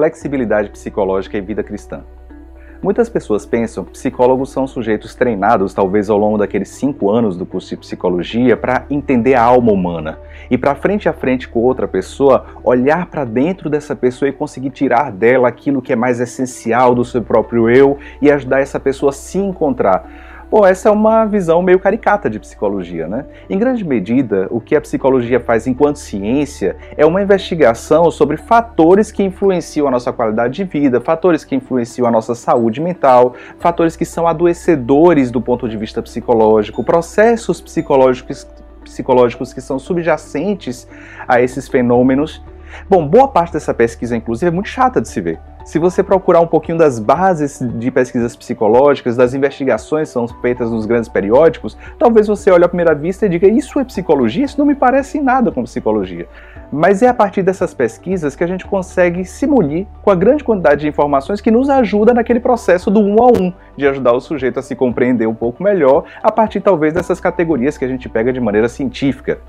flexibilidade psicológica e vida cristã. Muitas pessoas pensam que psicólogos são sujeitos treinados, talvez ao longo daqueles cinco anos do curso de psicologia, para entender a alma humana e para frente a frente com outra pessoa, olhar para dentro dessa pessoa e conseguir tirar dela aquilo que é mais essencial do seu próprio eu e ajudar essa pessoa a se encontrar. Bom, essa é uma visão meio caricata de psicologia, né? Em grande medida, o que a psicologia faz enquanto ciência é uma investigação sobre fatores que influenciam a nossa qualidade de vida, fatores que influenciam a nossa saúde mental, fatores que são adoecedores do ponto de vista psicológico, processos psicológicos, psicológicos que são subjacentes a esses fenômenos. Bom, boa parte dessa pesquisa, inclusive, é muito chata de se ver. Se você procurar um pouquinho das bases de pesquisas psicológicas, das investigações que são feitas nos grandes periódicos, talvez você olhe à primeira vista e diga: Isso é psicologia? Isso não me parece nada com psicologia. Mas é a partir dessas pesquisas que a gente consegue se munir com a grande quantidade de informações que nos ajuda naquele processo do um a um, de ajudar o sujeito a se compreender um pouco melhor, a partir talvez dessas categorias que a gente pega de maneira científica.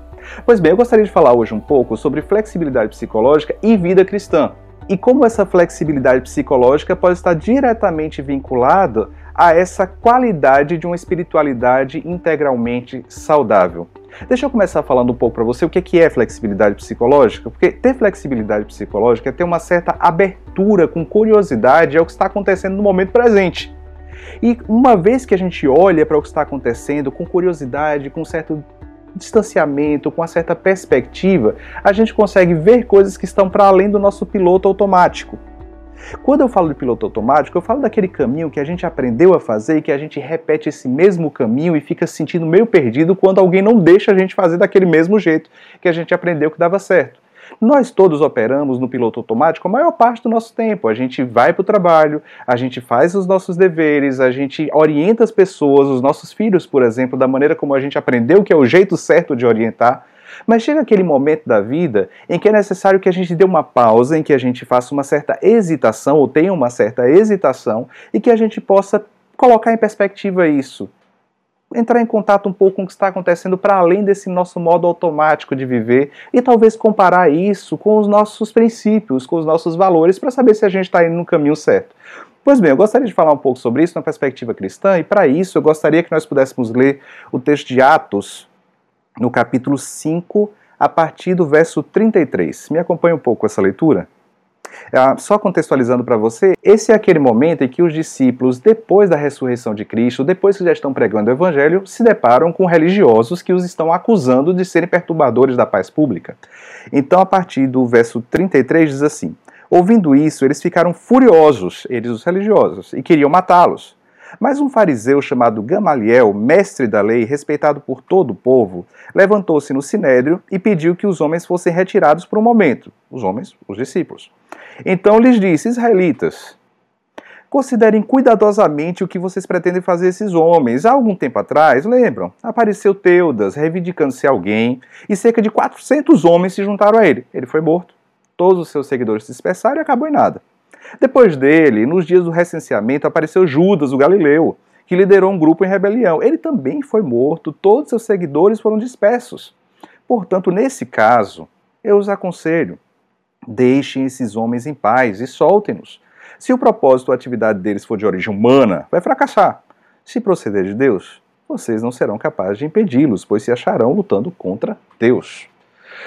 Pois bem, eu gostaria de falar hoje um pouco sobre flexibilidade psicológica e vida cristã e como essa flexibilidade psicológica pode estar diretamente vinculada a essa qualidade de uma espiritualidade integralmente saudável. Deixa eu começar falando um pouco para você o que é flexibilidade psicológica, porque ter flexibilidade psicológica é ter uma certa abertura com curiosidade ao que está acontecendo no momento presente. E uma vez que a gente olha para o que está acontecendo com curiosidade, com certo distanciamento, com uma certa perspectiva, a gente consegue ver coisas que estão para além do nosso piloto automático. Quando eu falo de piloto automático, eu falo daquele caminho que a gente aprendeu a fazer e que a gente repete esse mesmo caminho e fica se sentindo meio perdido quando alguém não deixa a gente fazer daquele mesmo jeito que a gente aprendeu que dava certo. Nós todos operamos no piloto automático a maior parte do nosso tempo. A gente vai para o trabalho, a gente faz os nossos deveres, a gente orienta as pessoas, os nossos filhos, por exemplo, da maneira como a gente aprendeu que é o jeito certo de orientar. Mas chega aquele momento da vida em que é necessário que a gente dê uma pausa, em que a gente faça uma certa hesitação, ou tenha uma certa hesitação, e que a gente possa colocar em perspectiva isso entrar em contato um pouco com o que está acontecendo para além desse nosso modo automático de viver e talvez comparar isso com os nossos princípios, com os nossos valores, para saber se a gente está indo no caminho certo. Pois bem, eu gostaria de falar um pouco sobre isso na perspectiva cristã, e para isso eu gostaria que nós pudéssemos ler o texto de Atos, no capítulo 5, a partir do verso 33. Me acompanhe um pouco essa leitura? Ah, só contextualizando para você, esse é aquele momento em que os discípulos, depois da ressurreição de Cristo, depois que já estão pregando o evangelho, se deparam com religiosos que os estão acusando de serem perturbadores da paz pública. Então, a partir do verso 33 diz assim: Ouvindo isso, eles ficaram furiosos, eles os religiosos, e queriam matá-los. Mas um fariseu chamado Gamaliel, mestre da lei, respeitado por todo o povo, levantou-se no sinédrio e pediu que os homens fossem retirados por um momento. Os homens, os discípulos. Então lhes disse: Israelitas, considerem cuidadosamente o que vocês pretendem fazer esses homens. Há algum tempo atrás, lembram? Apareceu Teudas, reivindicando-se alguém, e cerca de 400 homens se juntaram a ele. Ele foi morto. Todos os seus seguidores se dispersaram e acabou em nada. Depois dele, nos dias do recenseamento, apareceu Judas, o Galileu, que liderou um grupo em rebelião. Ele também foi morto, todos seus seguidores foram dispersos. Portanto, nesse caso, eu os aconselho: deixem esses homens em paz e soltem-nos. Se o propósito ou atividade deles for de origem humana, vai fracassar. Se proceder de Deus, vocês não serão capazes de impedi-los, pois se acharão lutando contra Deus.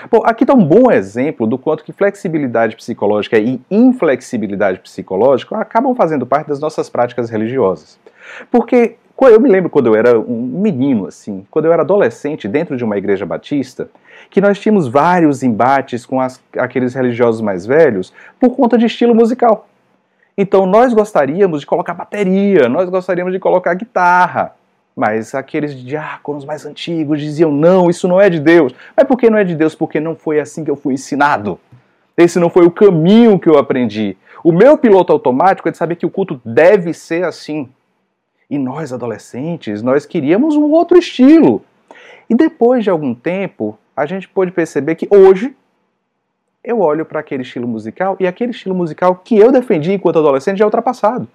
Bom, aqui está um bom exemplo do quanto que flexibilidade psicológica e inflexibilidade psicológica acabam fazendo parte das nossas práticas religiosas. Porque eu me lembro quando eu era um menino, assim, quando eu era adolescente dentro de uma igreja batista, que nós tínhamos vários embates com as, aqueles religiosos mais velhos por conta de estilo musical. Então nós gostaríamos de colocar bateria, nós gostaríamos de colocar guitarra. Mas aqueles diáconos mais antigos diziam: não, isso não é de Deus. Mas por que não é de Deus? Porque não foi assim que eu fui ensinado. Esse não foi o caminho que eu aprendi. O meu piloto automático é de saber que o culto deve ser assim. E nós, adolescentes, nós queríamos um outro estilo. E depois de algum tempo, a gente pôde perceber que hoje eu olho para aquele estilo musical e aquele estilo musical que eu defendi enquanto adolescente já é ultrapassado.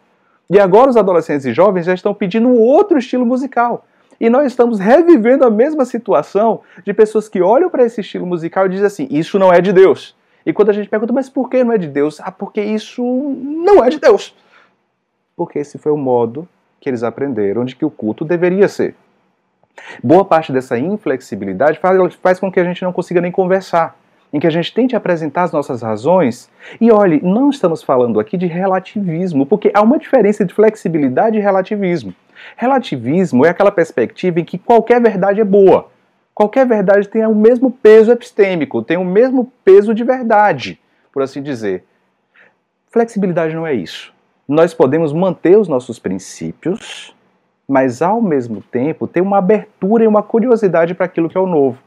E agora os adolescentes e jovens já estão pedindo outro estilo musical. E nós estamos revivendo a mesma situação de pessoas que olham para esse estilo musical e dizem assim: isso não é de Deus. E quando a gente pergunta, mas por que não é de Deus? Ah, porque isso não é de Deus. Porque esse foi o modo que eles aprenderam de que o culto deveria ser. Boa parte dessa inflexibilidade faz com que a gente não consiga nem conversar, em que a gente tente apresentar as nossas razões. E olhe, não estamos falando aqui de relativismo, porque há uma diferença entre flexibilidade e relativismo. Relativismo é aquela perspectiva em que qualquer verdade é boa. Qualquer verdade tem o mesmo peso epistêmico, tem o mesmo peso de verdade, por assim dizer. Flexibilidade não é isso. Nós podemos manter os nossos princípios, mas ao mesmo tempo ter uma abertura e uma curiosidade para aquilo que é o novo.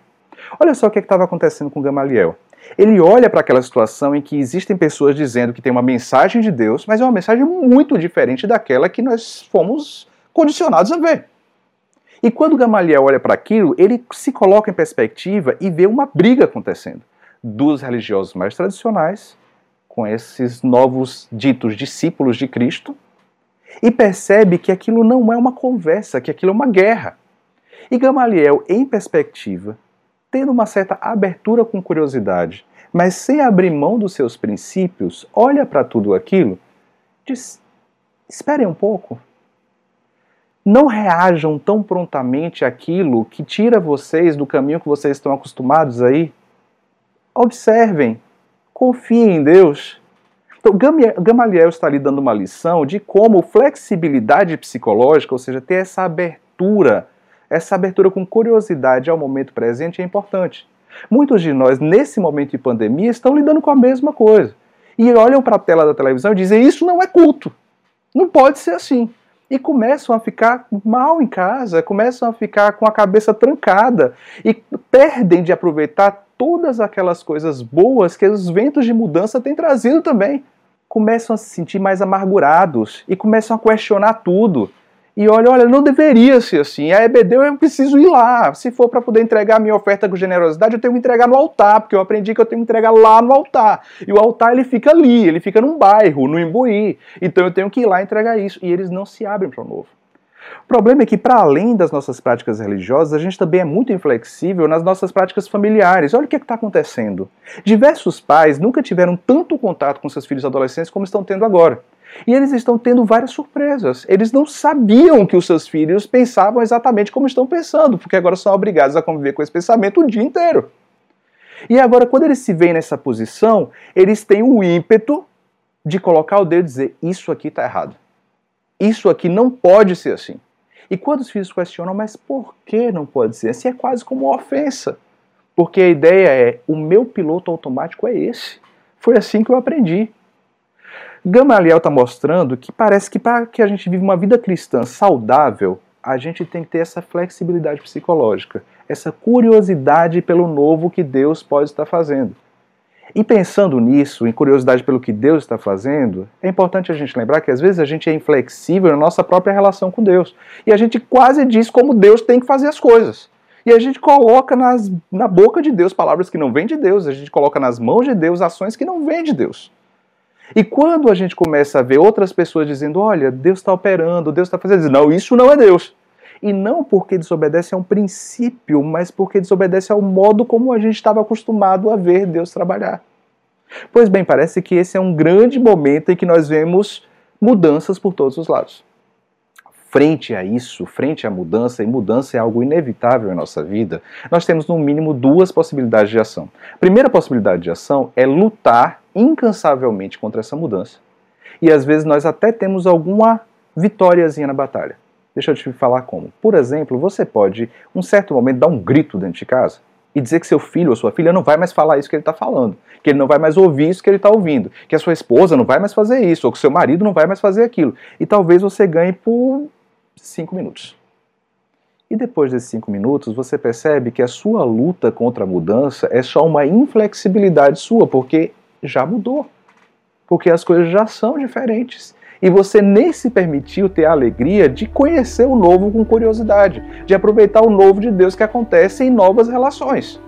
Olha só o que é estava acontecendo com Gamaliel. Ele olha para aquela situação em que existem pessoas dizendo que tem uma mensagem de Deus, mas é uma mensagem muito diferente daquela que nós fomos condicionados a ver. E quando Gamaliel olha para aquilo, ele se coloca em perspectiva e vê uma briga acontecendo dos religiosos mais tradicionais com esses novos ditos discípulos de Cristo e percebe que aquilo não é uma conversa, que aquilo é uma guerra. E Gamaliel, em perspectiva, tendo uma certa abertura com curiosidade, mas sem abrir mão dos seus princípios, olha para tudo aquilo, diz: esperem um pouco. Não reajam tão prontamente àquilo que tira vocês do caminho que vocês estão acostumados aí. Observem, confiem em Deus então, Gamaliel está lhe dando uma lição de como flexibilidade psicológica, ou seja, ter essa abertura, essa abertura com curiosidade ao momento presente é importante. Muitos de nós, nesse momento de pandemia, estão lidando com a mesma coisa. E olham para a tela da televisão e dizem: Isso não é culto. Não pode ser assim. E começam a ficar mal em casa, começam a ficar com a cabeça trancada e perdem de aproveitar todas aquelas coisas boas que os ventos de mudança têm trazido também começam a se sentir mais amargurados e começam a questionar tudo. E olha, olha, não deveria ser assim. A EBD eu preciso ir lá. Se for para poder entregar a minha oferta com generosidade, eu tenho que entregar no altar, porque eu aprendi que eu tenho que entregar lá no altar. E o altar ele fica ali, ele fica num bairro, no Imbuí. Então eu tenho que ir lá entregar isso. E eles não se abrem para o novo. O problema é que, para além das nossas práticas religiosas, a gente também é muito inflexível nas nossas práticas familiares. Olha o que é está acontecendo. Diversos pais nunca tiveram tanto contato com seus filhos adolescentes como estão tendo agora. E eles estão tendo várias surpresas. Eles não sabiam que os seus filhos pensavam exatamente como estão pensando, porque agora são obrigados a conviver com esse pensamento o dia inteiro. E agora, quando eles se veem nessa posição, eles têm o ímpeto de colocar o dedo e dizer: Isso aqui está errado. Isso aqui não pode ser assim. E quando os filhos questionam, mas por que não pode ser assim? É quase como uma ofensa. Porque a ideia é: o meu piloto automático é esse. Foi assim que eu aprendi. Gamaliel está mostrando que parece que para que a gente viva uma vida cristã saudável, a gente tem que ter essa flexibilidade psicológica, essa curiosidade pelo novo que Deus pode estar fazendo. E pensando nisso, em curiosidade pelo que Deus está fazendo, é importante a gente lembrar que às vezes a gente é inflexível na nossa própria relação com Deus. E a gente quase diz como Deus tem que fazer as coisas. E a gente coloca nas, na boca de Deus palavras que não vêm de Deus, a gente coloca nas mãos de Deus ações que não vêm de Deus. E quando a gente começa a ver outras pessoas dizendo: olha, Deus está operando, Deus está fazendo, não, isso não é Deus. E não porque desobedece a um princípio, mas porque desobedece ao modo como a gente estava acostumado a ver Deus trabalhar. Pois bem, parece que esse é um grande momento em que nós vemos mudanças por todos os lados. Frente a isso, frente à mudança, e mudança é algo inevitável em nossa vida, nós temos no mínimo duas possibilidades de ação. A primeira possibilidade de ação é lutar incansavelmente contra essa mudança. E às vezes nós até temos alguma vitóriazinha na batalha. Deixa eu te falar como. Por exemplo, você pode, um certo momento, dar um grito dentro de casa e dizer que seu filho ou sua filha não vai mais falar isso que ele está falando, que ele não vai mais ouvir isso que ele está ouvindo, que a sua esposa não vai mais fazer isso, ou que seu marido não vai mais fazer aquilo. E talvez você ganhe por cinco minutos. E depois desses cinco minutos, você percebe que a sua luta contra a mudança é só uma inflexibilidade sua, porque já mudou. Porque as coisas já são diferentes e você nem se permitiu ter a alegria de conhecer o novo com curiosidade, de aproveitar o novo de Deus que acontece em novas relações.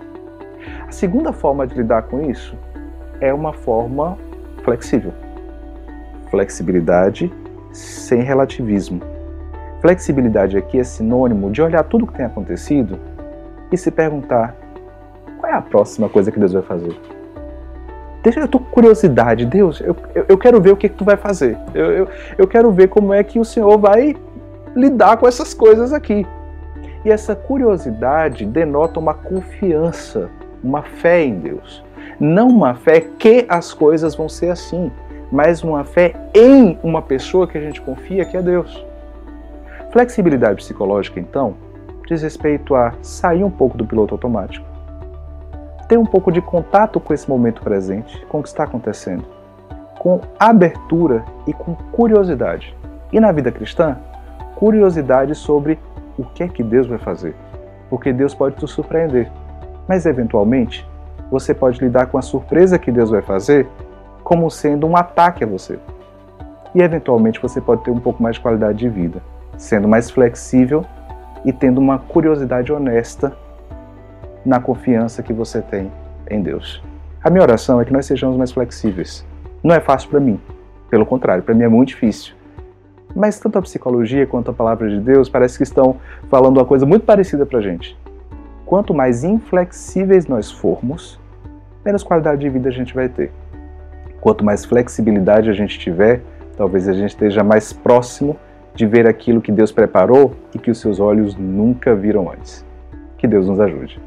A segunda forma de lidar com isso é uma forma flexível. Flexibilidade sem relativismo. Flexibilidade aqui é sinônimo de olhar tudo o que tem acontecido e se perguntar: qual é a próxima coisa que Deus vai fazer? Deixa, eu tô com curiosidade, Deus, eu, eu, eu quero ver o que, que tu vai fazer. Eu, eu, eu quero ver como é que o Senhor vai lidar com essas coisas aqui. E essa curiosidade denota uma confiança, uma fé em Deus. Não uma fé que as coisas vão ser assim, mas uma fé em uma pessoa que a gente confia, que é Deus. Flexibilidade psicológica, então, diz respeito a sair um pouco do piloto automático, ter um pouco de contato com esse momento presente, com o que está acontecendo, com abertura e com curiosidade. E na vida cristã, curiosidade sobre o que é que Deus vai fazer. Porque Deus pode te surpreender, mas eventualmente você pode lidar com a surpresa que Deus vai fazer como sendo um ataque a você. E eventualmente você pode ter um pouco mais de qualidade de vida, sendo mais flexível e tendo uma curiosidade honesta na confiança que você tem em Deus. A minha oração é que nós sejamos mais flexíveis. Não é fácil para mim, pelo contrário, para mim é muito difícil. Mas tanto a psicologia quanto a palavra de Deus parece que estão falando uma coisa muito parecida para gente. Quanto mais inflexíveis nós formos, menos qualidade de vida a gente vai ter. Quanto mais flexibilidade a gente tiver, talvez a gente esteja mais próximo de ver aquilo que Deus preparou e que os seus olhos nunca viram antes. Que Deus nos ajude.